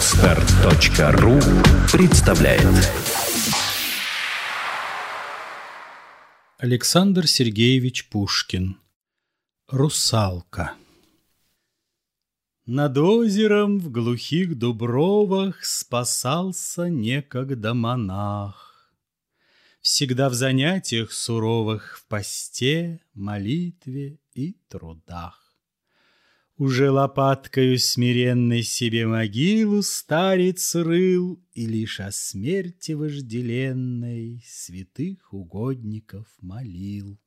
Отстар.ру представляет Александр Сергеевич Пушкин Русалка Над озером в глухих дубровах Спасался некогда монах. Всегда в занятиях суровых В посте, молитве и трудах. Уже лопаткою смиренной себе могилу Старец рыл, и лишь о смерти вожделенной Святых угодников молил.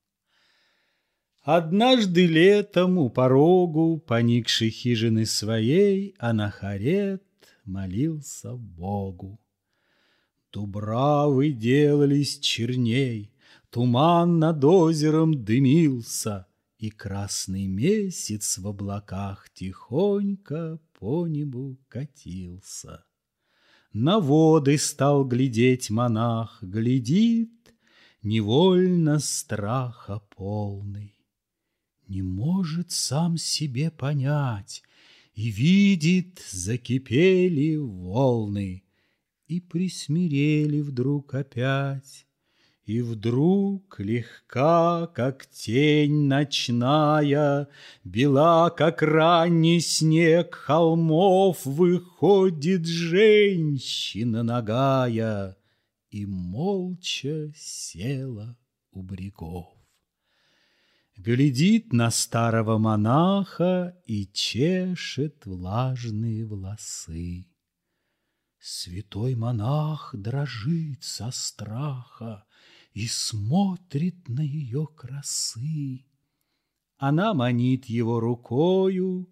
Однажды летом у порогу Поникшей хижины своей Анахарет молился Богу. Дубравы делались черней, Туман над озером дымился — и красный месяц в облаках Тихонько по небу катился. На воды стал глядеть монах, Глядит, невольно страха полный. Не может сам себе понять, И видит, закипели волны, И присмирели вдруг опять и вдруг легка, как тень ночная, Бела, как ранний снег холмов, Выходит женщина нагая И молча села у брегов. Глядит на старого монаха И чешет влажные волосы. Святой монах дрожит со страха, и смотрит на ее красы. Она манит его рукою,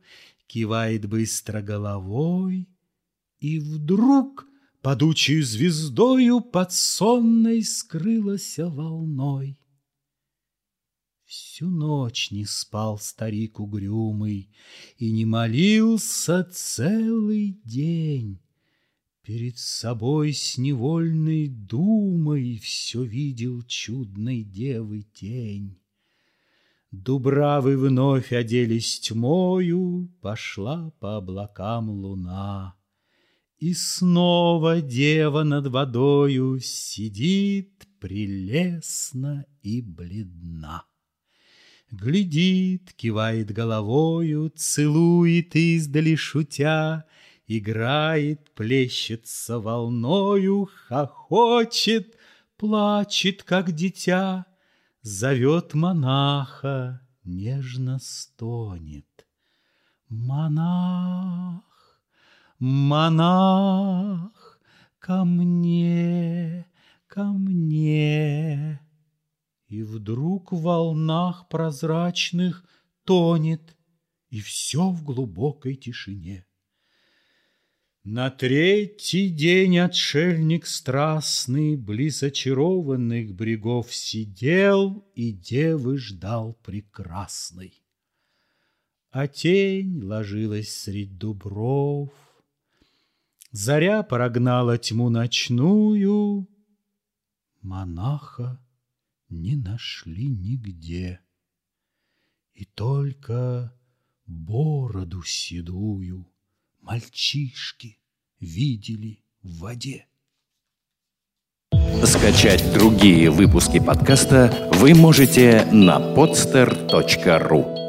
кивает быстро головой, и вдруг падучей звездою под сонной скрылась волной. Всю ночь не спал старик угрюмый и не молился целый день. Перед собой с невольной думой Все видел чудной девы тень. Дубравы вновь оделись тьмою, Пошла по облакам луна. И снова дева над водою Сидит прелестно и бледна. Глядит, кивает головою, Целует издали шутя, Играет, плещется волною, хохочет, плачет, как дитя, Зовет монаха, нежно стонет. Монах, монах, ко мне, ко мне. И вдруг в волнах прозрачных тонет, И все в глубокой тишине. На третий день отшельник страстный Близ очарованных брегов сидел И девы ждал прекрасной. А тень ложилась средь дубров, Заря прогнала тьму ночную, Монаха не нашли нигде, И только бороду седую мальчишки видели в воде. Скачать другие выпуски подкаста вы можете на podster.ru